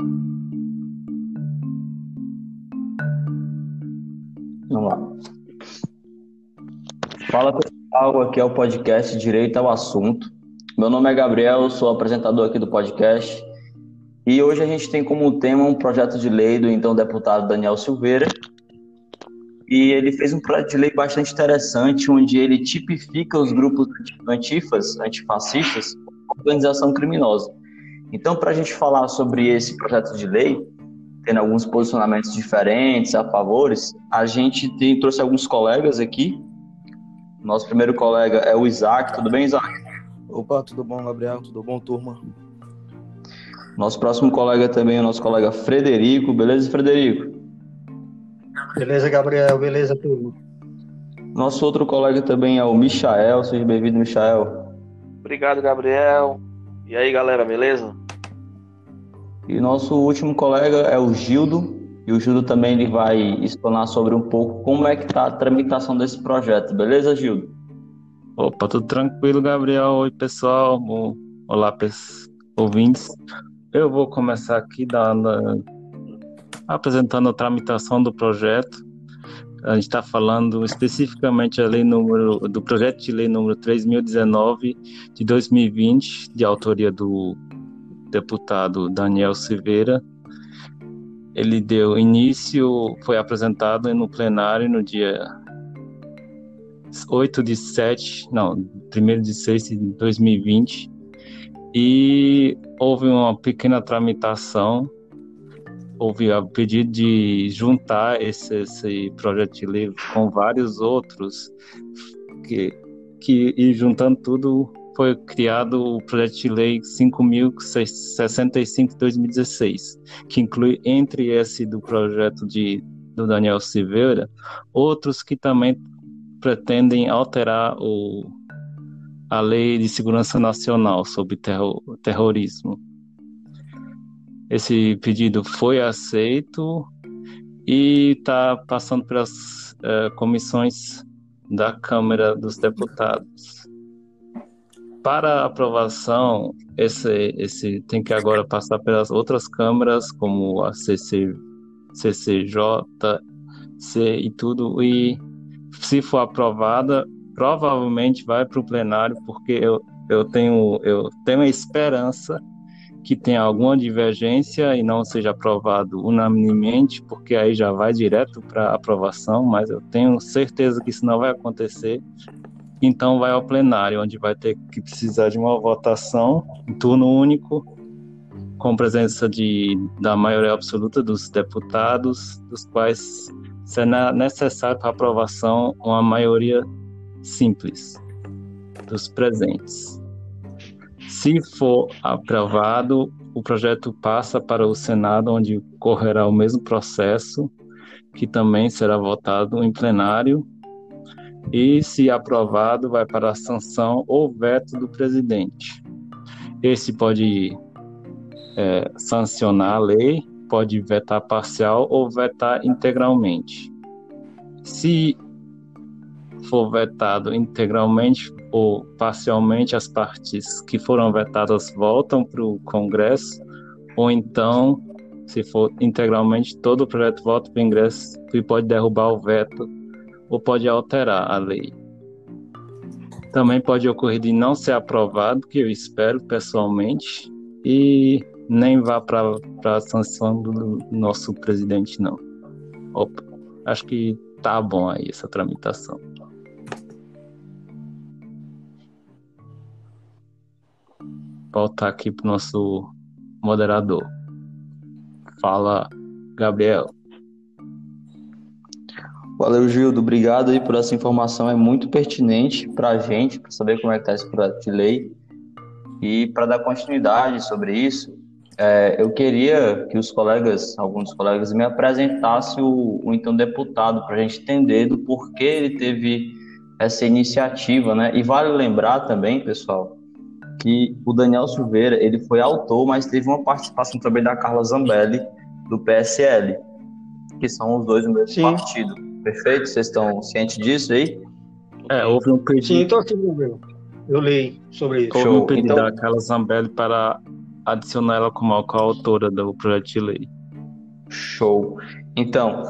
Vamos lá. Fala pessoal, aqui é o podcast Direito ao Assunto. Meu nome é Gabriel, sou apresentador aqui do podcast. E hoje a gente tem como tema um projeto de lei do então deputado Daniel Silveira. E ele fez um projeto de lei bastante interessante, onde ele tipifica os grupos antifas, antifascistas, como organização criminosa. Então, para a gente falar sobre esse projeto de lei, tendo alguns posicionamentos diferentes, a favores, a gente tem, trouxe alguns colegas aqui. Nosso primeiro colega é o Isaac. Tudo bem, Isaac? Opa, tudo bom, Gabriel? Tudo bom, turma? Nosso próximo colega também é o nosso colega Frederico. Beleza, Frederico? Beleza, Gabriel. Beleza, turma. Nosso outro colega também é o Michael. Seja bem-vindo, Michael. Obrigado, Gabriel. E aí, galera, beleza? E nosso último colega é o Gildo, e o Gildo também ele vai explanar sobre um pouco como é que está a tramitação desse projeto, beleza, Gildo? Opa, tudo tranquilo, Gabriel. Oi, pessoal. Olá, ouvintes. Eu vou começar aqui dando, apresentando a tramitação do projeto. A gente está falando especificamente a lei número, do projeto de lei número 3019 de 2020, de autoria do deputado Daniel Silveira. Ele deu início, foi apresentado no plenário no dia 8 de 7, não, 1 de 6 de 2020, e houve uma pequena tramitação, houve o pedido de juntar esse, esse projeto de lei com vários outros, que, que e juntando tudo foi criado o projeto de lei 5065 de 2016, que inclui entre esse do projeto de do Daniel Silveira, outros que também pretendem alterar o, a Lei de Segurança Nacional sobre terror, terrorismo. Esse pedido foi aceito e está passando pelas uh, comissões da Câmara dos Deputados para aprovação, esse, esse tem que agora passar pelas outras câmaras, como a CC, CCJ, C e tudo, e se for aprovada, provavelmente vai para o plenário, porque eu, eu, tenho, eu tenho a esperança que tenha alguma divergência e não seja aprovado unanimemente, porque aí já vai direto para aprovação, mas eu tenho certeza que isso não vai acontecer, então vai ao plenário, onde vai ter que precisar de uma votação em turno único, com presença de, da maioria absoluta dos deputados, dos quais será necessário para aprovação uma maioria simples dos presentes. Se for aprovado, o projeto passa para o Senado, onde correrá o mesmo processo, que também será votado em plenário e, se aprovado, vai para a sanção ou veto do presidente. Esse pode é, sancionar a lei, pode vetar parcial ou vetar integralmente. Se for vetado integralmente ou parcialmente, as partes que foram vetadas voltam para o Congresso, ou então, se for integralmente, todo o projeto volta para o Congresso e pode derrubar o veto ou pode alterar a lei. Também pode ocorrer de não ser aprovado, que eu espero pessoalmente, e nem vá para a sanção do nosso presidente, não. Opa, acho que tá bom aí essa tramitação. Voltar aqui para o nosso moderador. Fala, Gabriel. Valeu, Gildo. Obrigado aí por essa informação. É muito pertinente para a gente, para saber como é que está esse projeto de lei. E para dar continuidade sobre isso, é, eu queria que os colegas, alguns colegas, me apresentassem o, o então deputado, para a gente entender do porquê ele teve essa iniciativa, né? E vale lembrar também, pessoal, que o Daniel Silveira, ele foi autor, mas teve uma participação também da Carla Zambelli, do PSL, que são os dois do mesmo Sim. partido. Perfeito? Vocês estão cientes disso aí? É, houve um pedido. Sim, estou aqui, meu. Eu leio sobre isso. Houve um pedido então... da Carla Zambelli para adicionar ela como coautora do projeto de lei. Show. Então,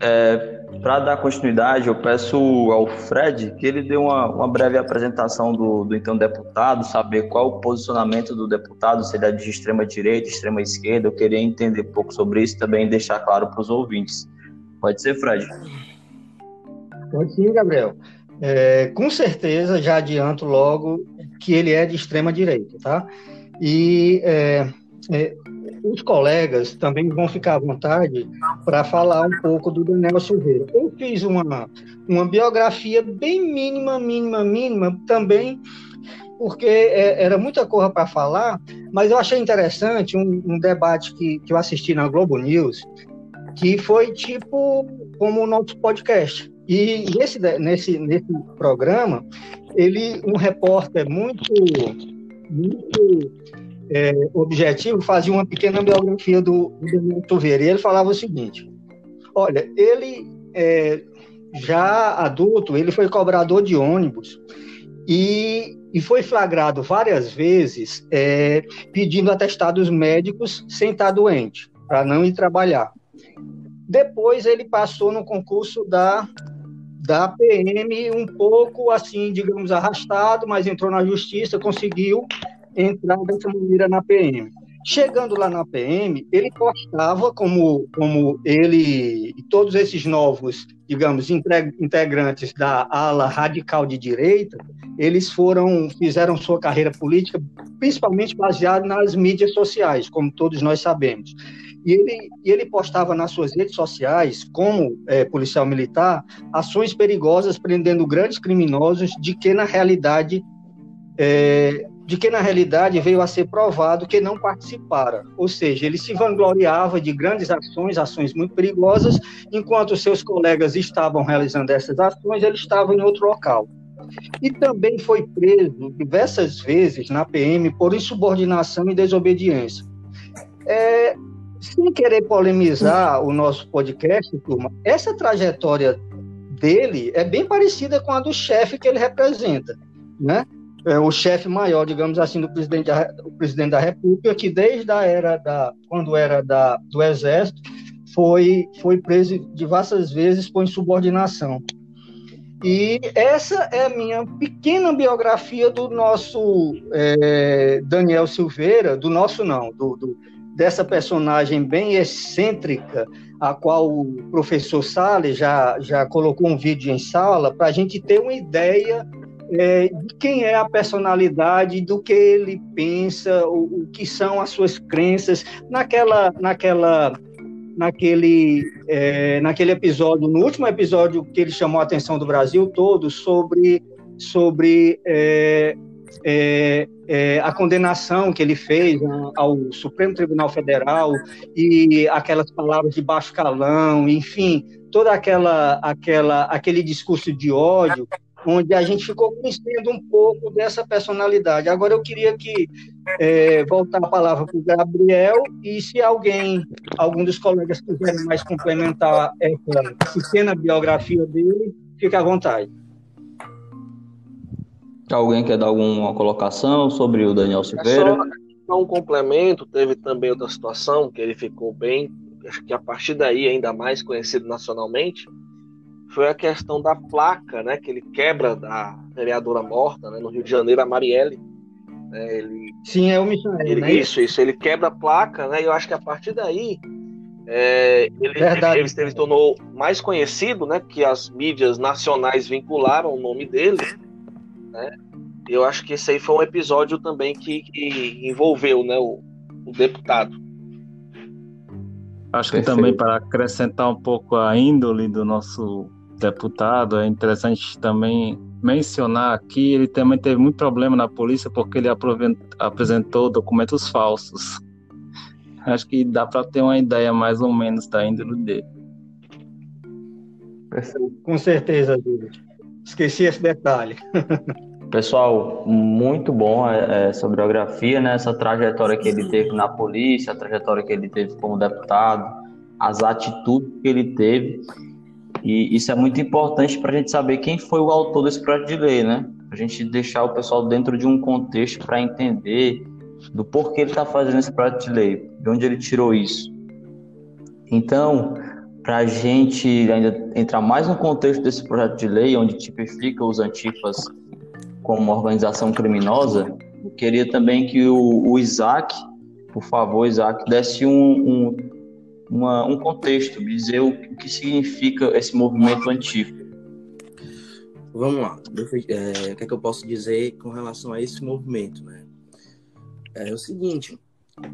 é, para dar continuidade, eu peço ao Fred que ele dê uma, uma breve apresentação do, do, então deputado, saber qual o posicionamento do deputado, se ele é de extrema direita, extrema esquerda. Eu queria entender um pouco sobre isso também e deixar claro para os ouvintes. Pode ser, Fred? Pode sim, Gabriel. É, com certeza, já adianto logo que ele é de extrema direita, tá? E é, é, os colegas também vão ficar à vontade para falar um pouco do Daniel Silveira. Eu fiz uma, uma biografia bem mínima, mínima, mínima, também porque é, era muita coisa para falar, mas eu achei interessante um, um, debate que, que eu assisti na Globo News, que foi tipo como o nosso podcast. E nesse, nesse, nesse programa, ele, um repórter muito, muito é, objetivo, fazia uma pequena biografia do, Silveira. E ele falava o seguinte: olha, ele é, já adulto, ele foi cobrador de ônibus e, e foi flagrado várias vezes é, pedindo atestados médicos sem estar doente, para não ir trabalhar. Depois ele passou no concurso da da PM um pouco assim, digamos, arrastado, mas entrou na justiça, conseguiu entrar dessa maneira na PM. Chegando lá na PM, ele postava como, como ele e todos esses novos, digamos, integrantes da ala radical de direita, eles foram, fizeram sua carreira política principalmente baseada nas mídias sociais, como todos nós sabemos. E ele, e ele postava nas suas redes sociais, como é, policial militar, ações perigosas prendendo grandes criminosos de que, na realidade, é, de que na realidade veio a ser provado que não participara. Ou seja, ele se vangloriava de grandes ações, ações muito perigosas, enquanto seus colegas estavam realizando essas ações, ele estava em outro local. E também foi preso diversas vezes na PM por insubordinação e desobediência. É, sem querer polemizar o nosso podcast, turma, essa trajetória dele é bem parecida com a do chefe que ele representa, né? é, o chefe maior, digamos assim, do presidente da, do presidente da República, que desde a era da, quando era da, do Exército, foi, foi preso diversas vezes por insubordinação. E essa é a minha pequena biografia do nosso é, Daniel Silveira, do nosso não, do, do, dessa personagem bem excêntrica, a qual o professor Salles já, já colocou um vídeo em sala, para a gente ter uma ideia é, de quem é a personalidade, do que ele pensa, o, o, que são as suas crenças, naquela, naquela, naquele, é, naquele episódio, no último episódio que ele chamou a atenção do Brasil todo sobre, sobre é, é, é a condenação que ele fez né, ao Supremo Tribunal Federal e aquelas palavras de baixo calão, enfim, toda aquela, aquela, aquele discurso de ódio onde a gente ficou conhecendo um pouco dessa personalidade. Agora eu queria que é, voltar a palavra para o Gabriel e se alguém, algum dos colegas quiserem mais complementar essa pequena biografia dele, fique à vontade. Alguém quer dar alguma colocação sobre o Daniel Silveira? É só um complemento, teve também outra situação que ele ficou bem, acho que a partir daí ainda mais conhecido nacionalmente, foi a questão da placa, né, que ele quebra da vereadora morta, né, no Rio de Janeiro, a Marielle. Né, ele, Sim, é o. Ele, né? Isso, isso. Ele quebra a placa, né, e eu acho que a partir daí é, ele, ele, ele, tornou mais conhecido, né, que as mídias nacionais vincularam o nome dele, né, eu acho que esse aí foi um episódio também que, que envolveu, né, o, o deputado. Acho que também para acrescentar um pouco a índole do nosso deputado, é interessante também mencionar que ele também teve muito problema na polícia porque ele apresentou documentos falsos. Acho que dá para ter uma ideia mais ou menos da índole dele. Com certeza, Júlio. Esqueci esse detalhe. Pessoal, muito bom é, essa biografia, né? essa trajetória que ele teve na polícia, a trajetória que ele teve como deputado, as atitudes que ele teve. E isso é muito importante para a gente saber quem foi o autor desse projeto de lei, né? A gente deixar o pessoal dentro de um contexto para entender do porquê ele está fazendo esse projeto de lei, de onde ele tirou isso. Então, para a gente ainda entrar mais no contexto desse projeto de lei, onde tipifica os antifas como uma organização criminosa, eu queria também que o, o Isaac, por favor, Isaac, desse um, um, uma, um contexto, dizer o, o, que significa esse movimento antifa. Vamos lá, é, o que é que eu posso dizer com relação a esse movimento, né? É o seguinte,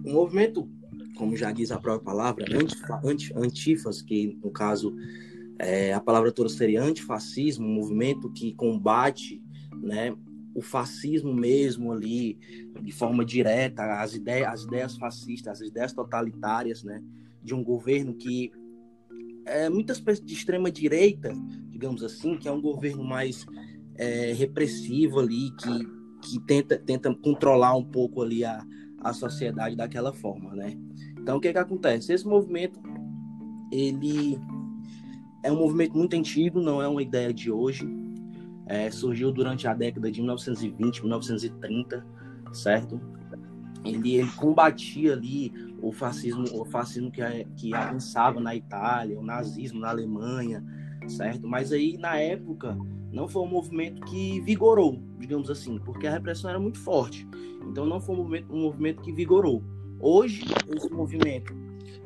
o movimento como já diz a própria palavra, anti, antifas, que no caso é, a palavra toda seria antifascismo, um movimento que combate né, o fascismo mesmo ali, de forma direta, as ideias, as ideias fascistas, as ideias totalitárias né, de um governo que é muitas pessoas de extrema direita, digamos assim, que é um governo mais é, repressivo ali, que, que tenta, tenta controlar um pouco ali a, a sociedade daquela forma, né? Então, o que, que acontece? Esse movimento, ele é um movimento muito antigo, não é uma ideia de hoje. É, surgiu durante a década de 1920, 1930, certo? Ele, ele combatia ali o fascismo, o fascismo que, que avançava na Itália, o nazismo na Alemanha, certo? Mas aí, na época, não foi um movimento que vigorou, digamos assim, porque a repressão era muito forte. Então, não foi um movimento, um movimento que vigorou. Hoje, esse movimento,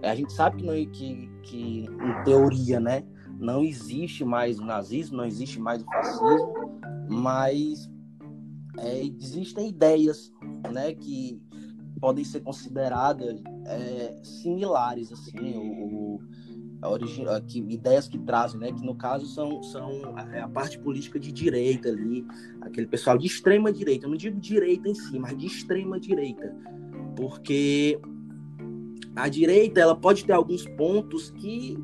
a gente sabe que, não, que, que em teoria, né, não existe mais o nazismo, não existe mais o fascismo, mas é, existem ideias, né, que podem ser consideradas é, similares, assim, o, que, ideias que trazem, né, que no caso são, são a, é a, parte política de direita ali, aquele pessoal de extrema direita, eu não digo direita em si, mas de extrema direita, porque a direita ela pode ter alguns pontos que,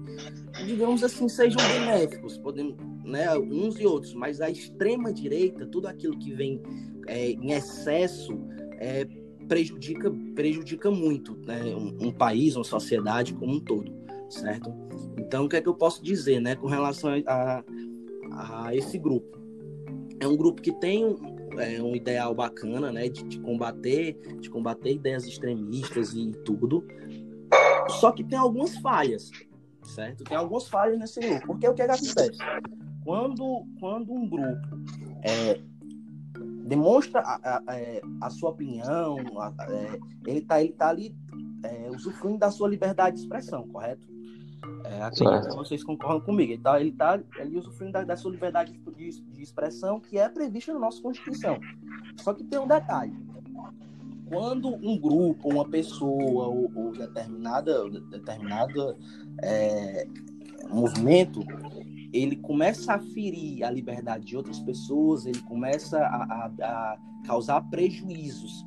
digamos assim, sejam benéficos, podemos, né, uns e outros, mas a extrema direita, tudo aquilo que vem é, em excesso, é, prejudica prejudica muito né, um, um, país, uma sociedade como um todo, certo? Então, o que é que eu posso dizer, né, com relação a, a esse grupo? É um grupo que tem é, um ideal bacana, né, de, de, combater, de combater ideias extremistas e tudo. Só que tem algumas falhas, certo? Tem algumas falhas nesse grupo. Porque o que, é que acontece? Quando, quando um grupo é, demonstra a, a, a, é, a, sua opinião, é, ele está ele tá ali é, usufruindo da sua liberdade de expressão, correto? É, acredito que vocês concordam comigo. Ele está ele tá ali usufruindo da, da sua liberdade de, de, expressão que é prevista na nossa Constituição. Só que tem um detalhe. Quando um grupo, uma pessoa ou, ou determinada, determinada é, movimento, ele começa a ferir a liberdade de outras pessoas, ele começa a, a, a causar prejuízos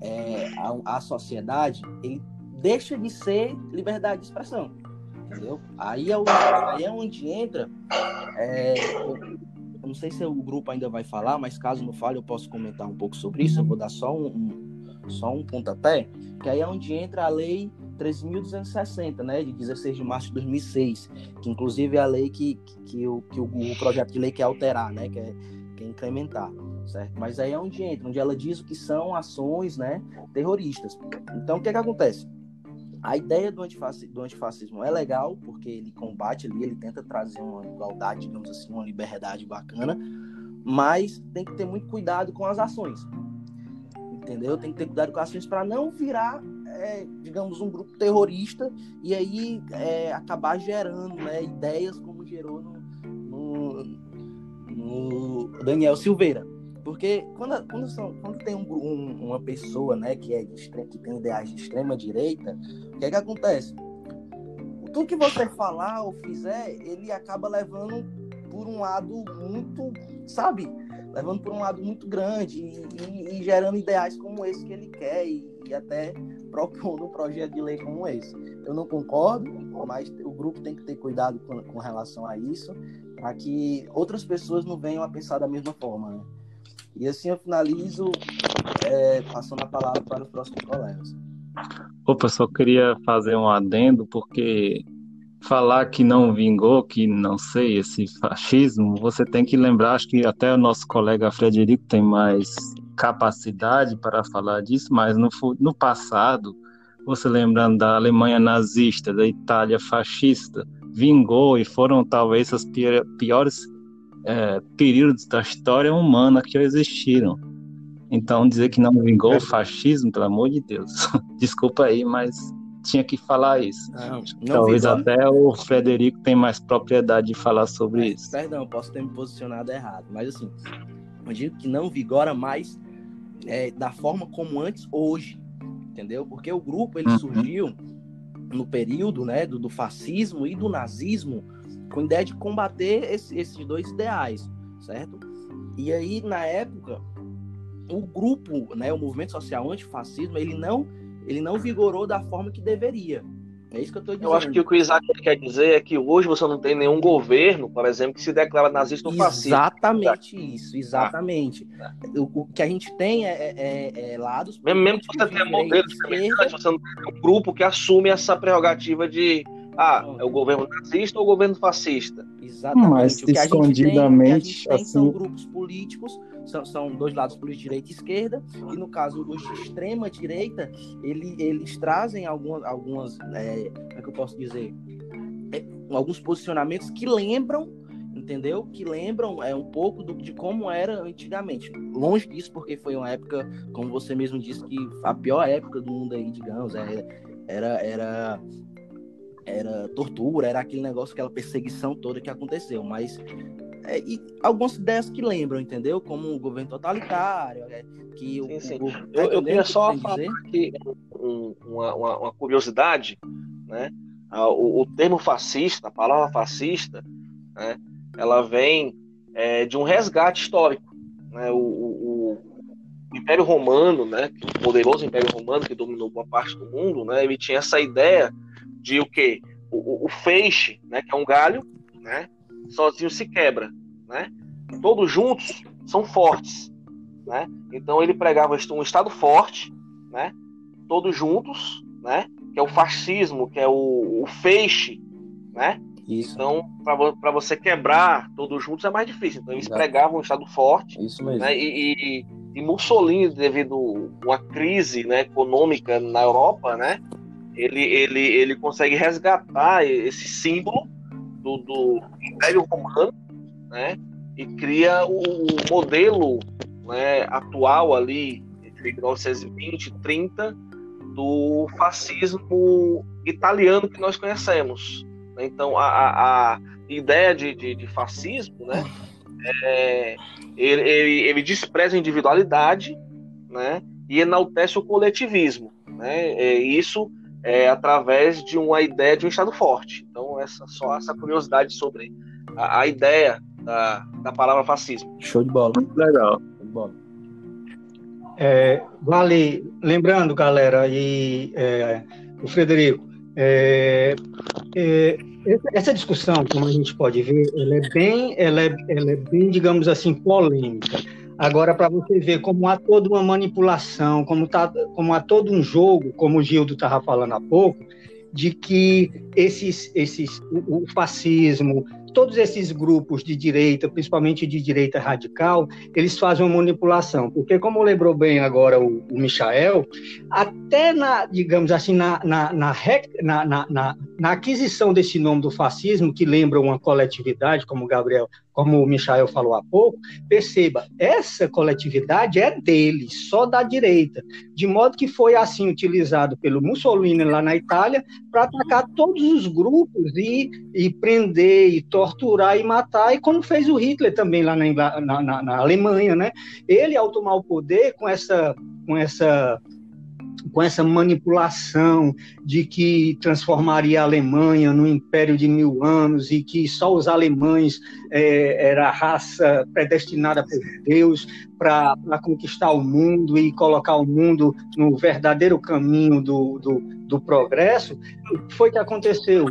é, à, à sociedade, ele deixa de ser liberdade de expressão entendeu? Aí é, o, aí é onde entra. É, eu, eu não sei se o grupo ainda vai falar, mas caso não fale, eu posso comentar um pouco sobre isso. Eu vou dar só um, um só um pontapé, que aí é onde entra a lei 13.260, né, de 16 de março de 2006, que inclusive é a lei que, que, que, o, que o, o projeto de lei quer alterar, né, quer, quer incrementar, certo? Mas aí é onde entra, onde ela diz o que são ações, né, terroristas. Então, o que é que acontece? A ideia do, antifascismo, do antifascismo é legal, porque ele combate ali, ele tenta trazer uma igualdade, digamos assim, uma liberdade bacana, mas tem que ter muito cuidado com as ações. Entendeu? Tem que ter cuidado com as ações para não virar, é, digamos, um grupo terrorista e aí é, acabar gerando né, ideias como gerou no, no, no Daniel Silveira. Porque quando, quando, são, quando tem um, um, uma pessoa né, que, é de, que tem ideais de extrema direita, o que é que acontece? Tudo que você falar ou fizer, ele acaba levando por um lado muito, sabe? Levando por um lado muito grande e, e, e gerando ideais como esse que ele quer e, e até propondo um projeto de lei como esse. Eu não concordo, mas o grupo tem que ter cuidado com, com relação a isso, para que outras pessoas não venham a pensar da mesma forma. Né? E assim eu finalizo é, passando a palavra para os próximos colegas. Opa, só queria fazer um adendo, porque falar que não vingou, que não sei, esse fascismo, você tem que lembrar, acho que até o nosso colega Frederico tem mais capacidade para falar disso, mas no, no passado, você lembrando da Alemanha nazista, da Itália fascista, vingou e foram talvez os piores é, períodos da história humana que existiram. Então, dizer que não vingou o fascismo, pelo amor de Deus. Desculpa aí, mas tinha que falar isso. Não, não Talvez vi, até o Frederico tem mais propriedade de falar sobre isso. Perdão, posso ter me posicionado errado, mas assim, eu digo que não vigora mais é, da forma como antes hoje, entendeu? Porque o grupo ele uhum. surgiu no período né, do, do, fascismo e do nazismo com a ideia de combater esse, esses dois ideais, certo? E aí, na época, o grupo, né, o movimento social antifascismo, ele não ele não vigorou da forma que deveria. É isso que eu estou dizendo. Eu acho que o que o Isaac quer dizer é que hoje você não tem nenhum governo, por exemplo, que se declara nazista ou fascista. Exatamente isso, exatamente. Ah. O, o, que a gente tem é, é, é, é lados. Mesmo, mesmo que você tenha modelos semelhantes, você não tem um grupo que assume essa prerrogativa de ah, é o governo nazista ou o governo fascista. Exatamente. Mas o que escondidamente, tem, assim... são grupos políticos são, são dois lados políticos, direita e esquerda, e no caso os de extrema direita, ele, eles trazem algumas, algumas é, como é que eu posso dizer, é, alguns posicionamentos que lembram entendeu? Que lembram é um pouco do, de como era antigamente. Longe disso, porque foi uma época, como você mesmo disse, que a pior época do mundo aí, digamos, é, era era era tortura, era aquele negócio, aquela perseguição toda que aconteceu. Mas é, e algumas ideias que lembram, entendeu? Como o governo totalitário, é, que o, sim. O, eu, eu queria só falar dizer? aqui um, uma, uma, uma, curiosidade, né? O, o, termo fascista, a palavra fascista, né? Ela vem é, de um resgate histórico, né? O, o, o Império Romano, né? O poderoso Império Romano que dominou boa parte do mundo, né? Ele tinha essa ideia de o quê? O, o, feixe, né? Que é um galho, né? sozinho se quebra, né? Todos juntos são fortes, né? Então ele pregava um estado forte, né? Todos juntos, né? Que é o fascismo, que é o, o feixe, né? Isso. Então, para você quebrar todos juntos é mais difícil. Então, eles Exato. pregavam um Estado forte. Isso mesmo. Né? E, e, e, Mussolini, devido a uma crise né, econômica na Europa, né, ele, ele, ele consegue resgatar esse símbolo do, do Império Romano, né? E cria o modelo né, atual ali, entre 1920 e 30, do fascismo italiano que nós conhecemos. Então, a, a ideia de, de, de, fascismo, né, é, ele, ele, ele, despreza a individualidade né, e enaltece o coletivismo. Né, é, isso é, através de uma ideia de um Estado forte. Então, essa só essa curiosidade sobre a, a ideia da, da palavra fascismo. Show de bola. Muito legal. Show de bola. É, vale, lembrando, galera, e é, o Frederico, é, é, essa discussão, como a gente pode ver, ela é bem, ela é, ela é bem, digamos assim, polêmica. Agora, para você ver como há toda uma manipulação, como, tá, como há todo um jogo, como o Gildo estava falando há pouco, de que esses, esses, o, o fascismo, todos esses grupos de direita, principalmente de direita radical, eles fazem uma manipulação, porque como lembrou bem agora o, o Michael, até na, digamos assim, na, na, na, na, aquisição desse nome do fascismo, que lembra uma coletividade, como o Gabriel como o Michael falou há pouco, perceba, essa coletividade é dele, só da direita, de modo que foi assim utilizado pelo Mussolini lá na Itália para atacar todos os grupos e, e prender, e torturar e matar, e como fez o Hitler também lá na, na, na Alemanha, né? Ele, ao tomar o poder com essa, com essa com essa manipulação de que transformaria a Alemanha num império de mil anos e que só os alemães é, era a raça predestinada por Deus para conquistar o mundo e colocar o mundo no verdadeiro caminho do, do, do progresso, o que foi que aconteceu?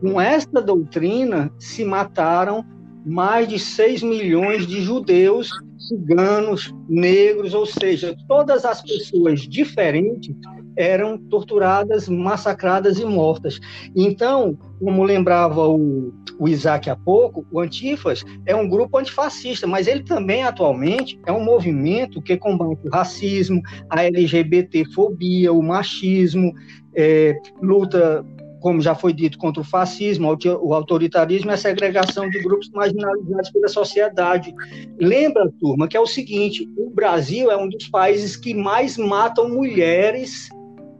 Com esta doutrina se mataram mais de 6 milhões de judeus ciganos, negros, ou seja, todas as pessoas diferentes eram torturadas, massacradas e mortas. Então, como lembrava o, o Isaac há pouco, o Antifas é um grupo antifascista, mas ele também atualmente é um movimento que combate o racismo, a LGBTfobia, o machismo, é, luta como já foi dito, contra o fascismo, o autoritarismo e a segregação de grupos marginalizados pela sociedade. Lembra, turma, que é o seguinte: o Brasil é um dos países que mais matam mulheres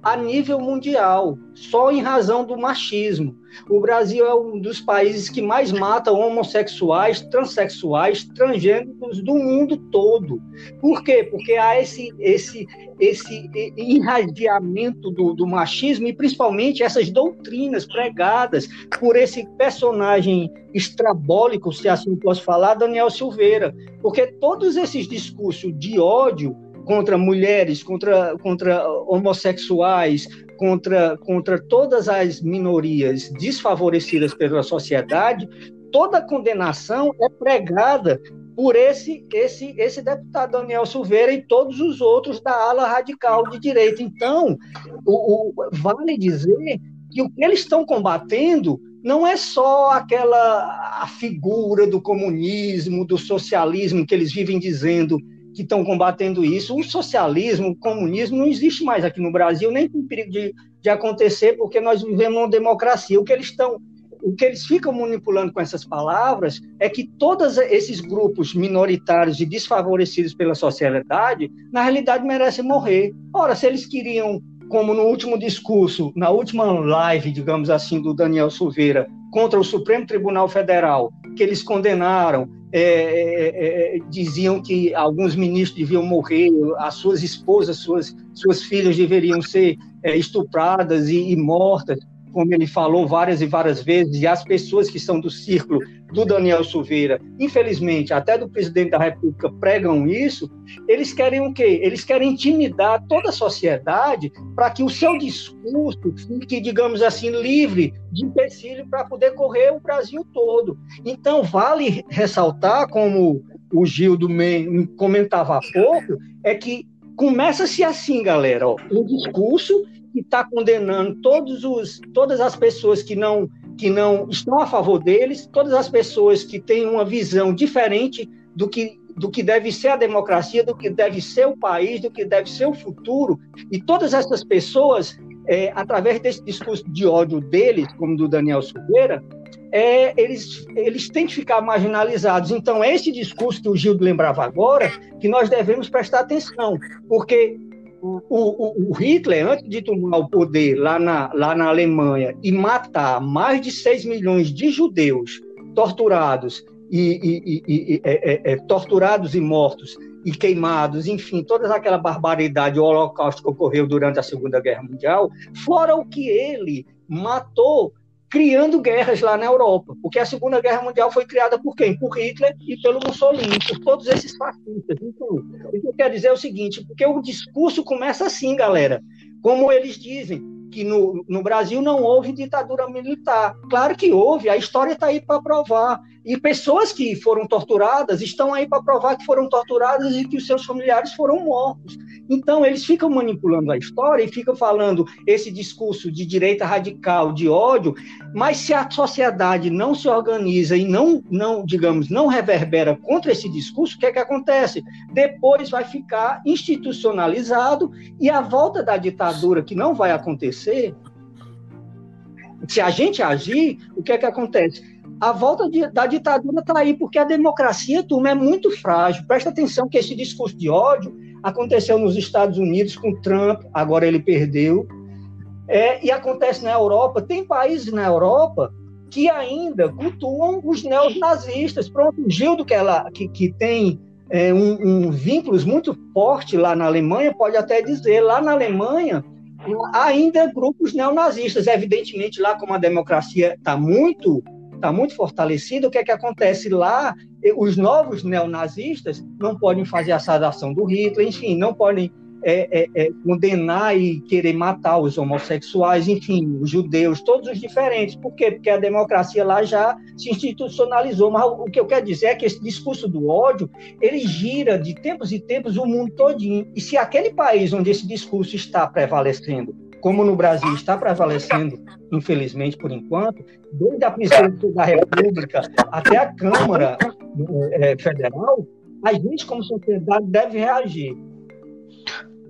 a nível mundial, só em razão do machismo. O Brasil é um dos países que mais mata homossexuais, transexuais, transgêneros do mundo todo. Por quê? Porque há esse, esse, esse irradiamento do, do machismo e principalmente essas doutrinas pregadas por esse personagem estrabólico, se assim posso falar, Daniel Silveira. Porque todos esses discursos de ódio contra mulheres, contra, contra homossexuais, contra, contra todas as minorias desfavorecidas pela sociedade, toda condenação é pregada por esse, esse, esse deputado Daniel Silveira e todos os outros da ala radical de direita. Então, o, o, vale dizer que o que eles estão combatendo não é só aquela a figura do comunismo, do socialismo que eles vivem dizendo que estão combatendo isso. O socialismo, o comunismo não existe mais aqui no Brasil, nem tem perigo de, de acontecer, porque nós vivemos uma democracia. O que eles estão o que eles ficam manipulando com essas palavras é que todos esses grupos minoritários e desfavorecidos pela sociedade, na realidade, merecem morrer. Ora, se eles queriam, como no último discurso, na última live, digamos assim, do Daniel Silveira, contra o Supremo Tribunal Federal, que eles condenaram é, é, é, diziam que alguns ministros deviam morrer, as suas esposas, suas, suas filhas deveriam ser é, estupradas e, e, mortas, como ele falou várias e várias vezes, e as pessoas que são do círculo do Daniel Silveira, infelizmente, até do presidente da República pregam isso, eles querem o quê? Eles querem intimidar toda a sociedade para que o seu discurso fique, digamos assim, livre de empecilho para poder correr o Brasil todo. Então, vale ressaltar, como o Gildo comentava há pouco, é que começa-se assim, galera, ó, um discurso que está condenando todos os, todas as pessoas que não que não estão a favor deles, todas as pessoas que têm uma visão diferente do que, do que deve ser a democracia, do que deve ser o país, do que deve ser o futuro, e todas essas pessoas, é, através desse discurso de ódio deles, como do Daniel Silveira, é, eles, eles têm que ficar marginalizados. Então, é esse discurso que o Gildo lembrava agora, que nós devemos prestar atenção, porque o, o, o, Hitler, antes de tomar o poder lá na, lá na Alemanha e matar mais de 6 milhões de judeus torturados e, e, e, e é, é, é, torturados e mortos e queimados, enfim, toda aquela barbaridade, o holocausto que ocorreu durante a Segunda Guerra Mundial, fora o que ele matou criando guerras lá na Europa, porque a Segunda Guerra Mundial foi criada por quem? Por Hitler e pelo Mussolini, por todos esses fascistas. Então, o que eu quero dizer é o seguinte, porque o discurso começa assim, galera, como eles dizem, que no, no Brasil não houve ditadura militar. Claro que houve, a história está aí para provar. E pessoas que foram torturadas estão aí para provar que foram torturadas e que os seus familiares foram mortos. Então, eles ficam manipulando a história e ficam falando esse discurso de direita radical, de ódio, mas se a sociedade não se organiza e não, não digamos, não reverbera contra esse discurso, o que é que acontece? Depois vai ficar institucionalizado e a volta da ditadura, que não vai acontecer, se a gente agir, o que é que acontece? A volta de, da ditadura está aí, porque a democracia, turma, é muito frágil. Presta atenção que esse discurso de ódio aconteceu nos Estados Unidos com Trump, agora ele perdeu, é, e acontece na Europa. Tem países na Europa que ainda cultuam os neonazistas. Pronto, o Gildo, que, ela, que, que tem é, um, um vínculos muito forte lá na Alemanha, pode até dizer, lá na Alemanha, ainda grupos neonazistas. Evidentemente, lá como a democracia está muito, tá muito fortalecida, o que é que acontece lá? Os novos neonazistas não podem fazer a saudação do Hitler, enfim, não podem é, é, é, condenar e querer matar os homossexuais, enfim, os judeus, todos os diferentes. Por quê? Porque a democracia lá já se institucionalizou. Mas o que eu quero dizer é que esse discurso do ódio, ele gira de tempos e tempos o mundo todinho. E se aquele país onde esse discurso está prevalecendo como no Brasil está prevalecendo, infelizmente por enquanto, desde a presidência da República até a Câmara é, Federal, a gente, como sociedade, deve reagir.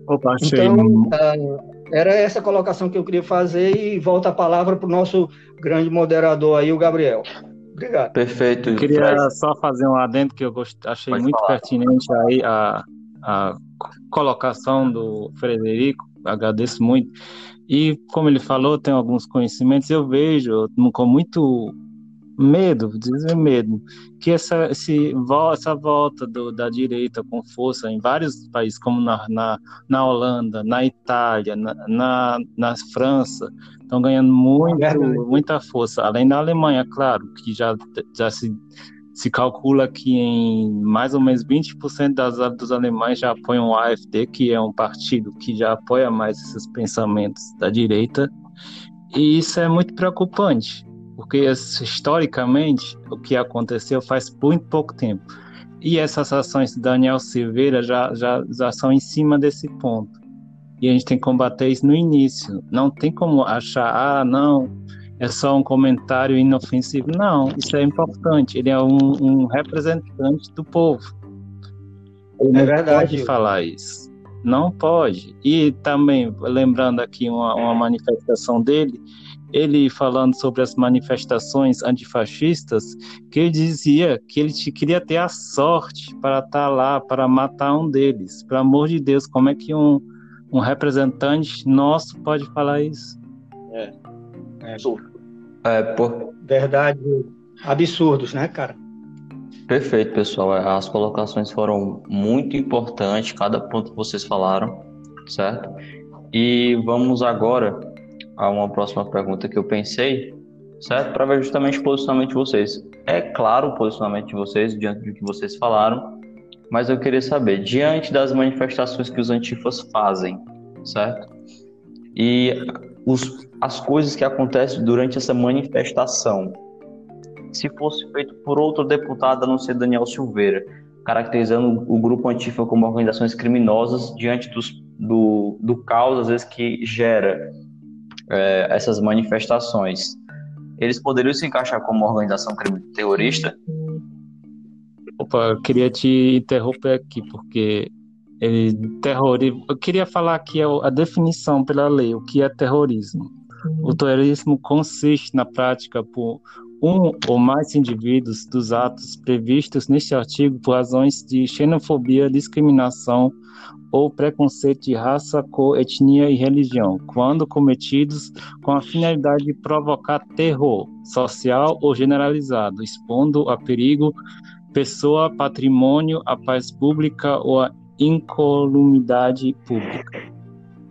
Opa, então, uh, era essa colocação que eu queria fazer e volta a palavra para o nosso grande moderador aí, o Gabriel. Obrigado. Perfeito. Eu queria só fazer um adendo que eu gost... achei Pode muito falar. pertinente aí a, a colocação do Frederico, agradeço muito. E como ele falou, tem alguns conhecimentos, eu vejo com muito medo, dizer medo, que essa, esse, essa volta do, da direita com força em vários países, como na, na, na Holanda, na Itália, na, na, na França, estão ganhando muito, muita força, além da Alemanha, claro, que já, já se, se calcula que em mais ou menos 20% das, dos alemães já apoiam o AfD, que é um partido que já apoia mais esses pensamentos da direita, e isso é muito preocupante porque historicamente o que aconteceu faz muito pouco tempo. E essas ações de Daniel Silveira já, já, já são em cima desse ponto. E a gente tem que combater isso no início. Não tem como achar, ah, não, é só um comentário inofensivo. Não, isso é importante. Ele é um, um representante do povo. Ele é não verdade. pode falar isso. Não pode. E também, lembrando aqui uma, uma manifestação dele, ele falando sobre as manifestações antifascistas, que ele dizia que ele queria ter a sorte para estar tá lá, para matar um deles. Pelo amor de Deus, como é que um, um representante nosso pode falar isso? É, é. É, por... Verdade, absurdos, né, cara? Perfeito, pessoal. As colocações foram muito importantes, cada ponto que vocês falaram, certo? E vamos agora a uma próxima pergunta que eu pensei, certo? Para ver justamente o posicionamento de vocês. É claro o posicionamento de vocês diante do que vocês falaram, mas eu queria saber, diante das manifestações que os antifas fazem, certo? E os, as coisas que acontecem durante essa manifestação, se fosse feito por outro deputado a não ser Daniel Silveira, caracterizando o grupo antifa como organizações criminosas diante dos, do, do caos, às vezes, que gera é, essas manifestações, eles poderiam se encaixar como organização terrorista? Opa, eu queria te interromper aqui, porque ele terrorismo. Eu queria falar é a definição pela lei, o que é terrorismo. O terrorismo consiste na prática por um ou mais indivíduos dos atos previstos neste artigo por razões de xenofobia, discriminação ou preconceito de raça, cor, etnia e religião, quando cometidos com a finalidade de provocar terror social ou generalizado, expondo a perigo pessoa, patrimônio, a paz pública ou a incolumidade pública.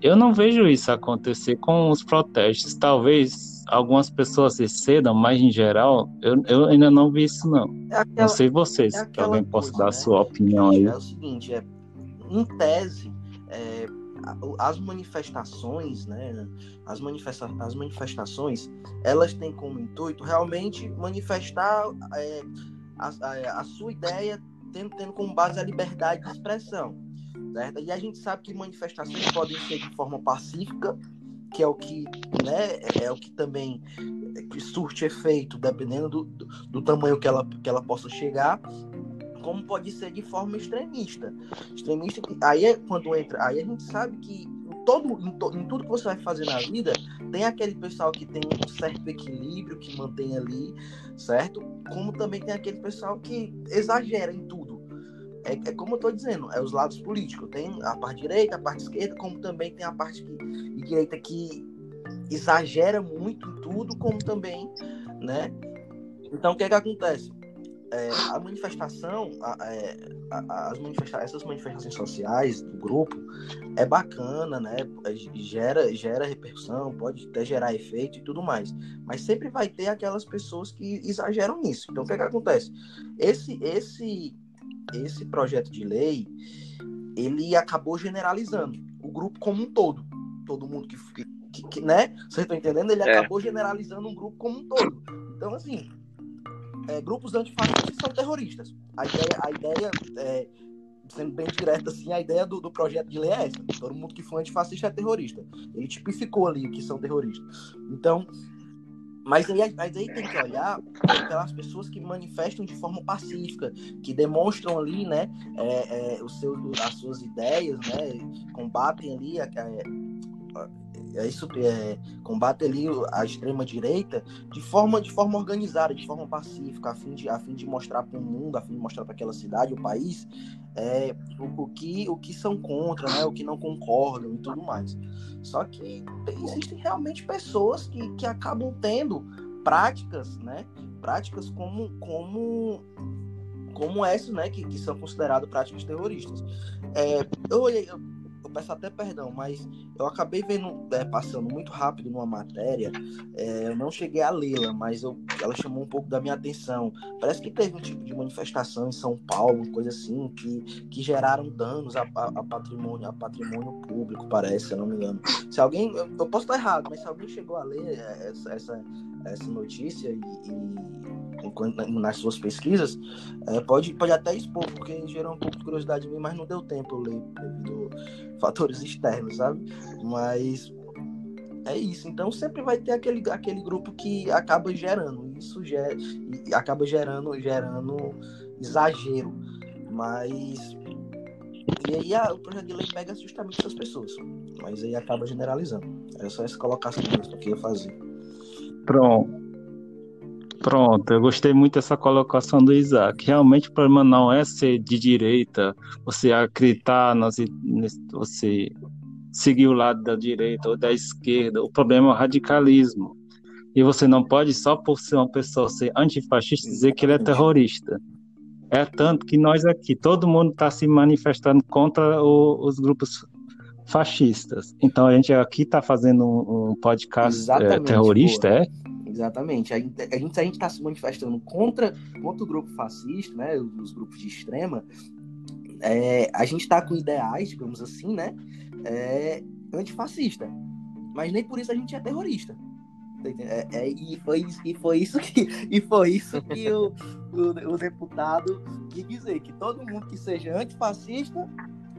Eu não vejo isso acontecer com os protestos. Talvez algumas pessoas se cedam, mas em geral, eu, eu ainda não vi isso, não. É aquela, não sei vocês, é se alguém possa dar a né? sua opinião aí. É o seguinte, é, em tese, é, as manifestações, né, as, manifesta as manifestações, elas têm como intuito realmente manifestar é, a, a, a, sua ideia tendo, tendo como base a liberdade de expressão, certo? E a gente sabe que manifestações podem ser de forma pacífica, que é o que, né, é o que também surte efeito, dependendo do, do, tamanho que ela, que ela possa chegar, como pode ser de forma extremista. Extremista, aí é quando entra, aí a gente sabe que todo, em, to, em tudo que você vai fazer na vida, tem aquele pessoal que tem um certo equilíbrio, que mantém ali, certo? Como também tem aquele pessoal que exagera em tudo. É, é, como eu estou dizendo, é os lados políticos. Tem a parte direita, a parte esquerda, como também tem a parte que, direita que exagera muito em tudo, como também, né? Então, o que é que acontece? É, a manifestação, a, é, a, as manifesta essas manifestações sociais do grupo é bacana, né? É, gera, gera repercussão, pode até gerar efeito e tudo mais. Mas sempre vai ter aquelas pessoas que exageram nisso. Então, o que, é que acontece? Esse, esse, esse projeto de lei, ele acabou generalizando o grupo como um todo. Todo mundo que, que, que né? Vocês estão entendendo? Ele é. acabou generalizando um grupo como um todo. Então, assim, é, grupos antifascistas são terroristas. A ideia, a ideia é, sendo bem direto assim, a ideia do, do projeto de lei é essa. Todo mundo que for antifascista é terrorista. Ele tipificou ali o que são terroristas. Então, mas aí, mas aí tem que olhar pelas pessoas que manifestam de forma pacífica, que demonstram ali, né, é, é, os seus, as suas ideias, né, combatem ali a, a, isso é, combate ali a extrema direita de forma de forma organizada, de forma pacífica, a fim de a fim de mostrar para o mundo, a fim de mostrar para aquela cidade, o país, é, o, o, que o que são contra, né, o que não concordam e tudo mais. Só que existem realmente pessoas que, que acabam tendo práticas, né, práticas como como como essas, né, que, que são consideradas práticas terroristas. É, eu olhei, eu eu peço até perdão, mas eu acabei vendo, é, passando muito rápido numa matéria, é, eu não cheguei a lê-la, mas eu, ela chamou um pouco da minha atenção. Parece que teve um tipo de manifestação em São Paulo, coisa assim, que, que geraram danos a, a, a patrimônio, a patrimônio público, parece, eu não me engano. Se alguém, eu, eu, posso estar errado, mas se alguém chegou a ler essa, essa, essa notícia e, e nas suas pesquisas, é, pode, pode até expor, porque gerou um pouco de curiosidade em mim, mas não deu tempo eu ler devido a fatores externos, sabe? Mas é isso. Então sempre vai ter aquele, aquele grupo que acaba gerando. Isso gera, acaba gerando, gerando exagero. Mas. E aí a, o projeto de lei pega justamente essas pessoas. Mas aí acaba generalizando. É só essa colocação mesmo que eu ia fazer. Pronto. Pronto, eu gostei muito dessa colocação do Isaac. Realmente o problema não é ser de direita, você acreditar, nas, você seguir o lado da direita ou da esquerda. O problema é o radicalismo. E você não pode, só por ser uma pessoa ser antifascista, dizer que ele é terrorista. É tanto que nós aqui, todo mundo está se manifestando contra o, os grupos fascistas. Então a gente aqui está fazendo um, um podcast é, terrorista, é? Exatamente. A gente a gente está se manifestando contra, contra o grupo fascista, né, os grupos de extrema. É, a gente está com ideais, digamos assim, né, é, antifascista. Mas nem por isso a gente é terrorista. É, é, e, foi, e foi isso que, e foi isso que o, o, o, deputado quis dizer, que todo mundo que seja antifascista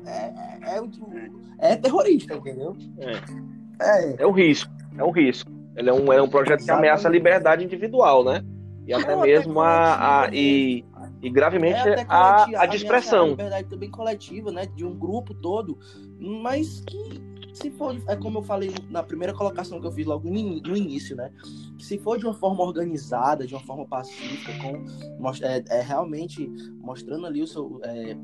é, é, é, é terrorista, entendeu? É. É, é um risco, é um risco. Ele é um, é um projeto que ameaça a liberdade individual, né? E até é mesmo a, a e, e gravemente é a, a, de expressão. A liberdade também coletiva, né? De um grupo todo, mas que se for, é como eu falei na primeira colocação que eu fiz logo no início, né? Se for de uma forma organizada, de uma forma pacífica, com é, é realmente mostrando ali o seu é,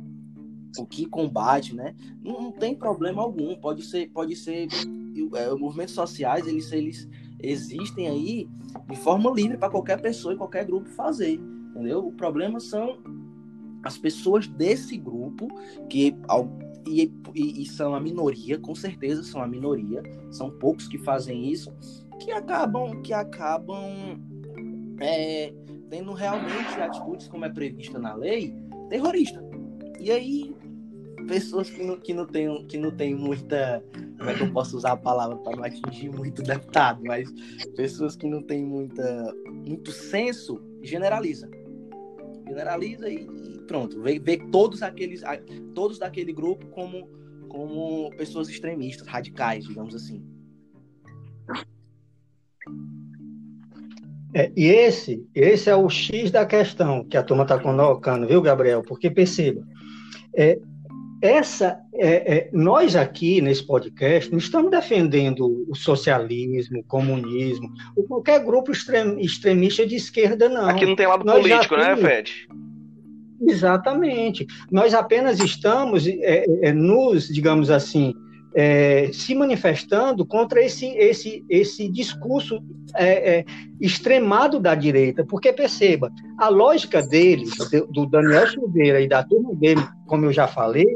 o que combate, né? Não, não, tem problema algum. Pode ser, pode ser. É, movimentos sociais eles, eles existem aí de forma livre para qualquer pessoa e qualquer grupo fazer, entendeu? O problema são as pessoas desse grupo que e, e, e, são a minoria, com certeza são a minoria, são poucos que fazem isso, que acabam que acabam é, tendo realmente atitudes como é prevista na lei terrorista. E aí pessoas que não, que não têm que não tem muita como é que eu posso usar a palavra para não atingir muito deputado, mas pessoas que não têm muita muito senso generaliza, generaliza e, e pronto, vê, vê todos aqueles todos daquele grupo como como pessoas extremistas, radicais, digamos assim. É, e esse, esse é o X da questão que a turma está colocando, viu, Gabriel? Porque perceba, é, essa é, é, nós aqui nesse podcast não estamos defendendo o socialismo, o comunismo, ou qualquer grupo extrem, extremista de esquerda, não. Aqui não tem lado nós político, né, Fred? Exatamente. Nós apenas estamos é, é nos, digamos assim, é, se manifestando contra esse, esse, esse discurso é, é, extremado da direita, porque perceba, a lógica deles, do Daniel Silveira e da turma dele, como eu já falei,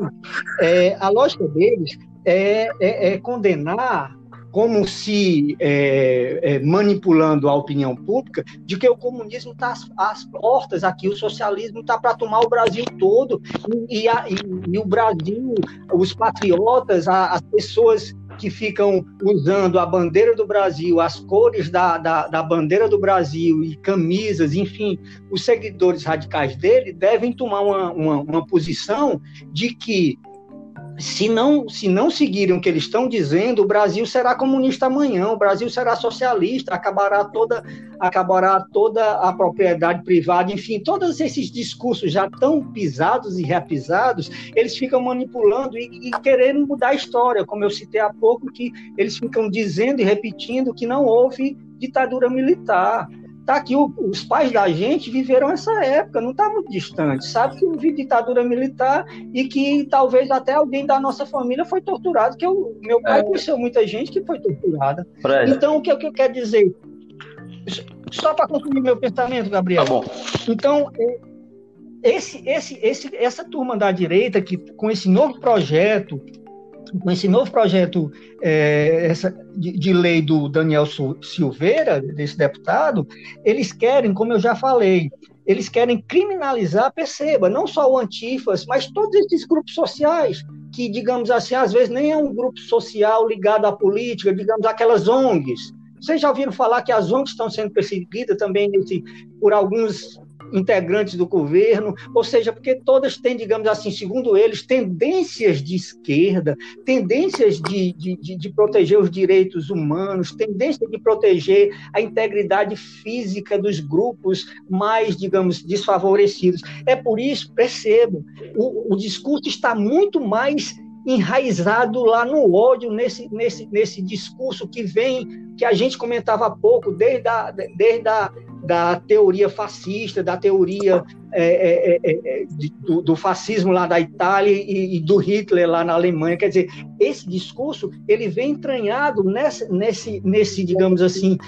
é, a lógica deles é, é, é condenar como se é, é, manipulando a opinião pública de que o comunismo está às, às, portas aqui, o socialismo está para tomar o Brasil todo, e, e, a, e, e, o Brasil, os patriotas, a, as pessoas que ficam usando a bandeira do Brasil, as cores da, da, da, bandeira do Brasil e camisas, enfim, os seguidores radicais dele devem tomar uma, uma, uma posição de que se não, se não seguirem o que eles estão dizendo, o Brasil será comunista amanhã, o Brasil será socialista, acabará toda, acabará toda a propriedade privada, enfim, todos esses discursos já tão pisados e repisados, eles ficam manipulando e, e querendo mudar a história, como eu citei há pouco, que eles ficam dizendo e repetindo que não houve ditadura militar, tá aqui, os pais da gente viveram essa época, não está muito distante. Sabe que houve ditadura militar e que talvez até alguém da nossa família foi torturado, que eu, meu pai é. conheceu muita gente que foi torturada. Fred. Então, o que, o que eu quero dizer? Só para concluir meu pensamento, Gabriel. Tá bom. Então, é, esse, esse, esse, essa turma da direita, que com esse novo projeto com esse novo projeto é, essa, de, de, lei do Daniel Silveira, desse deputado, eles querem, como eu já falei, eles querem criminalizar, perceba, não só o Antifas, mas todos esses grupos sociais, que, digamos assim, às vezes nem é um grupo social ligado à política, digamos, aquelas ONGs. Vocês já ouviram falar que as ONGs estão sendo perseguidas também nesse, por alguns integrantes do governo, ou seja, porque todas têm, digamos assim, segundo eles, tendências de esquerda, tendências de, de, de, de proteger os direitos humanos, tendência de proteger a integridade física dos grupos mais, digamos, desfavorecidos. É por isso, percebo, o, o discurso está muito mais enraizado lá no ódio, nesse, nesse, nesse discurso que vem, que a gente comentava há pouco, desde a, desde a da teoria fascista, da teoria é, é, é, é, é do, do, fascismo lá da Itália e, e, do Hitler lá na Alemanha. Quer dizer, esse discurso ele vem entranhado nesse, nesse, nesse digamos assim,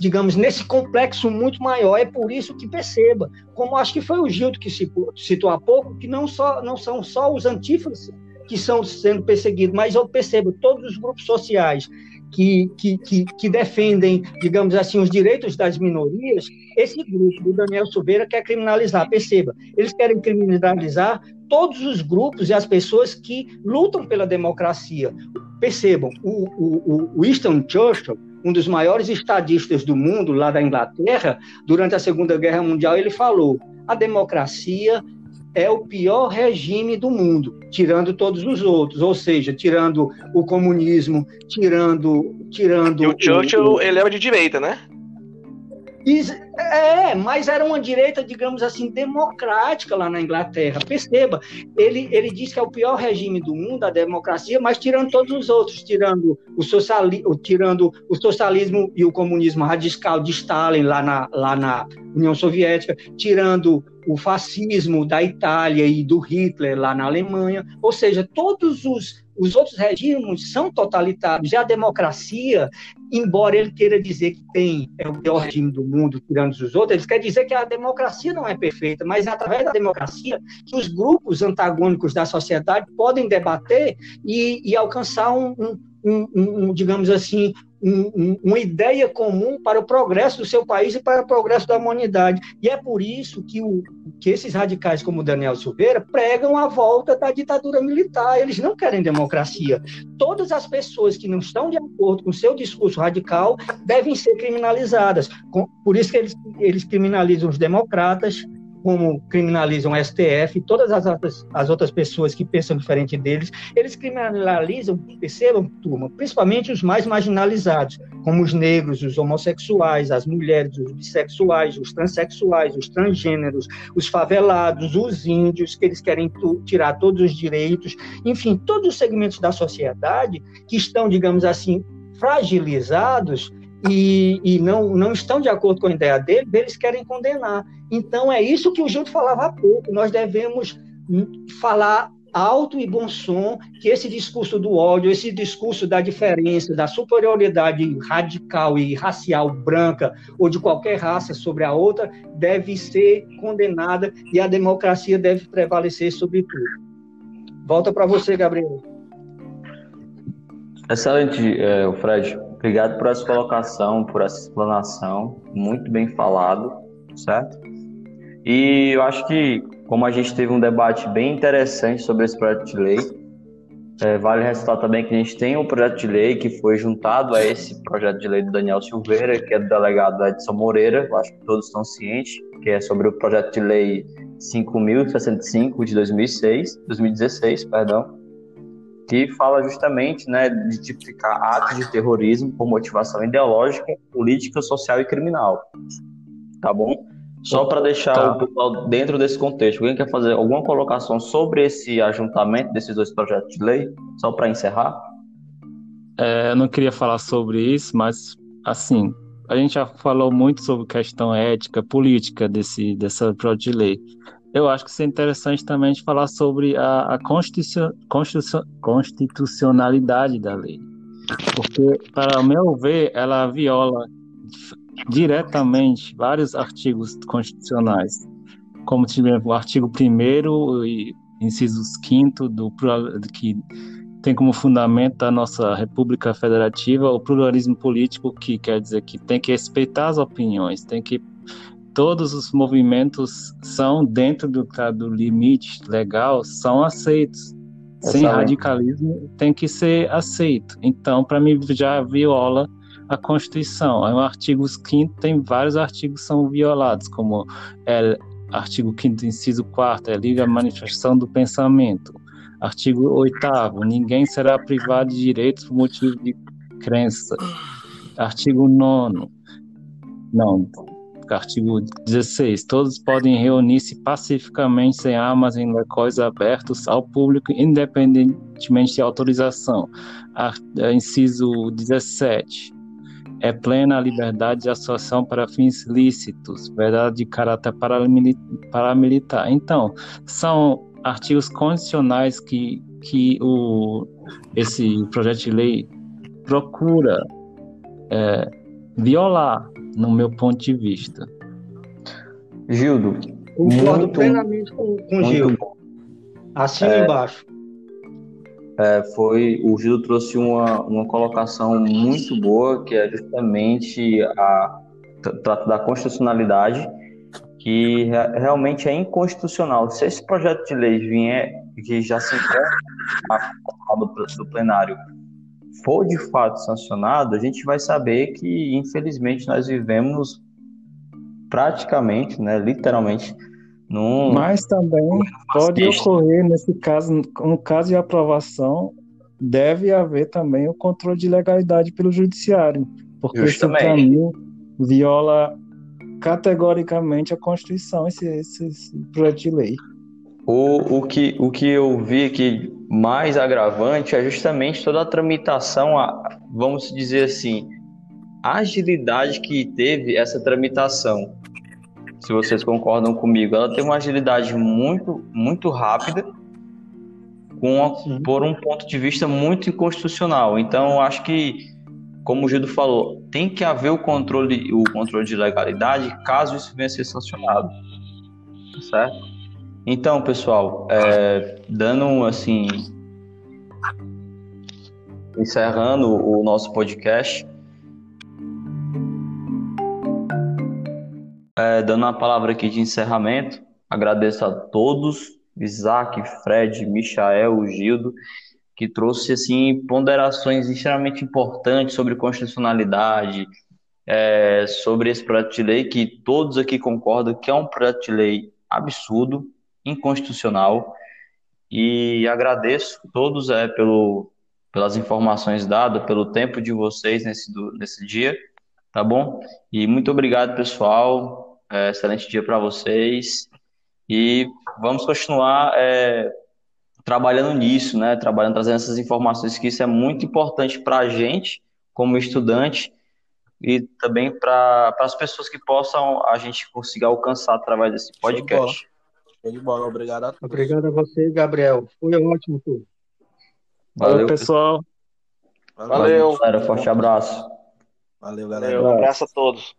digamos, nesse complexo muito maior. É por isso que perceba, como acho que foi o Gildo que citou há pouco, que não, só, não são só os antífrases que estão sendo perseguidos, mas eu percebo todos os grupos sociais que, que, que, que, defendem, digamos assim, os direitos das minorias, esse grupo do Daniel Silveira quer criminalizar. Perceba, eles querem criminalizar todos os grupos e as pessoas que lutam pela democracia. Percebam, o, o, o Winston Churchill, um dos maiores estadistas do mundo, lá da Inglaterra, durante a Segunda Guerra Mundial, ele falou: a democracia é o pior regime do mundo, tirando todos os outros, ou seja, tirando o comunismo, tirando, tirando. E o Churchill, o... ele era de direita, né? É, mas era uma direita, digamos assim, democrática lá na Inglaterra. Perceba, ele, ele diz que é o pior regime do mundo, a democracia, mas tirando todos os outros, tirando o, sociali, tirando o socialismo e o comunismo radical de Stalin lá na, lá na União Soviética, tirando o fascismo da Itália e do Hitler lá na Alemanha, ou seja, todos os os outros regimes são totalitários. E a democracia, embora ele queira dizer que tem é o pior regime do mundo, tirando os outros, ele quer dizer que a democracia não é perfeita, mas é através da democracia que os grupos antagônicos da sociedade podem debater e, e alcançar um, um, um, um, digamos assim, um, uma ideia comum para o progresso do seu país e para o progresso da humanidade. E é por isso que, o, que esses radicais, como Daniel Silveira, pregam a volta da ditadura militar. Eles não querem democracia. Todas as pessoas que não estão de acordo com o seu discurso radical devem ser criminalizadas. Por isso que eles, eles criminalizam os democratas, como criminalizam o STF e todas as outras, as outras pessoas que pensam diferente deles, eles criminalizam, percebam, turma, principalmente os mais marginalizados, como os negros, os homossexuais, as mulheres, os bissexuais, os transexuais, os transgêneros, os favelados, os índios, que eles querem tirar todos os direitos, enfim, todos os segmentos da sociedade que estão, digamos assim, fragilizados e, e, não, não estão de acordo com a ideia dele, eles querem condenar. Então, é isso que o Gildo falava há pouco. Nós devemos falar alto e bom som que esse discurso do ódio, esse discurso da diferença, da superioridade radical e racial branca ou de qualquer raça sobre a outra deve ser condenada e a democracia deve prevalecer sobre tudo. Volta para você, Gabriel. Excelente, é, Fred. Obrigado por essa colocação, por essa explanação, muito bem falado, certo? E eu acho que, como a gente teve um debate bem interessante sobre esse projeto de lei, É, vale ressaltar também que a gente tem um projeto de lei que foi juntado a esse projeto de lei do Daniel Silveira, que é do delegado Edson Moreira, eu acho que todos estão cientes, que é sobre o projeto de lei 5.065 de 2006, 2016, perdão, que fala justamente né, de tipificar atos de terrorismo por motivação ideológica, política, social e criminal. Tá bom? Só para deixar tá. o pessoal dentro desse contexto, alguém quer fazer alguma colocação sobre esse ajuntamento desses dois projetos de lei? Só para encerrar? É, eu não queria falar sobre isso, mas assim, a gente já falou muito sobre questão ética, política desse dessa projeto de lei eu acho que seria interessante também falar sobre a, a constitucion, constitucion, constitucionalidade da lei. Porque, para o meu ver, ela viola diretamente vários artigos constitucionais, como o artigo 1 e incisos 5 do que tem como fundamento a nossa República Federativa o pluralismo político, que quer dizer que tem que respeitar as opiniões, tem que todos os movimentos são dentro do, do limite legal, são aceitos. Sem radicalismo tem que ser aceito. Então, para mim, já viola a Constituição. O artigo 5 tem vários artigos que são violados, como é, artigo 5 inciso 4 é liga à manifestação do pensamento. Artigo 8 ninguém será privado de direitos por motivo de crença. Artigo 9 não, artigo 16. Todos podem reunir-se pacificamente sem armas em locais abertos ao público, independentemente de autorização. É, inciso 17. É plena a liberdade de associação para fins lícitos, verdade de caráter paramilitar. Então, são artigos condicionais que, que o, esse projeto de lei procura é, violar no meu ponto de vista. Gildo. Concordo muito, plenamente com, com o Gildo. Assina é, embaixo. É, foi, o Gildo trouxe uma, uma colocação muito boa, que é justamente a trata da constitucionalidade, que realmente é inconstitucional. Se esse projeto de lei vier, que já se encontra do plenário, for de fato sancionado, a gente vai saber que, infelizmente, nós vivemos praticamente, né, literalmente, num. Mas também pode ocorrer, nesse caso, no caso de aprovação, deve haver também o controle de legalidade pelo judiciário, porque esse caminho viola categoricamente a Constituição, esse, esse, esse projeto de lei. O, o, que, o que eu vi que mais agravante é justamente toda a tramitação, a, vamos dizer assim, a agilidade que teve essa tramitação. Se vocês concordam comigo, ela tem uma agilidade muito, muito rápida, por um ponto de vista muito inconstitucional. Então, acho que, como o Gildo falou, tem que haver o controle, o controle de legalidade caso isso venha a ser sancionado. Certo? Então, pessoal, é, dando assim, encerrando o nosso podcast, é, dando a palavra aqui de encerramento, agradeço a todos, Isaac, Fred, Michael, Gildo, que trouxe assim ponderações extremamente importantes sobre constitucionalidade, é, sobre esse projeto de lei que todos aqui concordam que é um projeto de lei absurdo, inconstitucional e agradeço todos é, pelo, pelas informações dadas, pelo tempo de vocês nesse, nesse dia, tá bom? E muito obrigado, pessoal. É, excelente dia para vocês. E vamos continuar é, trabalhando nisso, né? Trabalhando, trazendo essas informações, que isso é muito importante para a gente, como estudante, e também para as pessoas que possam a gente conseguir alcançar através desse podcast. Show de bola, obrigado a todos. Obrigado a você, Gabriel. Foi ótimo tudo. Valeu, Valeu pessoal. Valeu. Valeu, galera. Forte abraço. Valeu, galera. Valeu, um abraço a todos.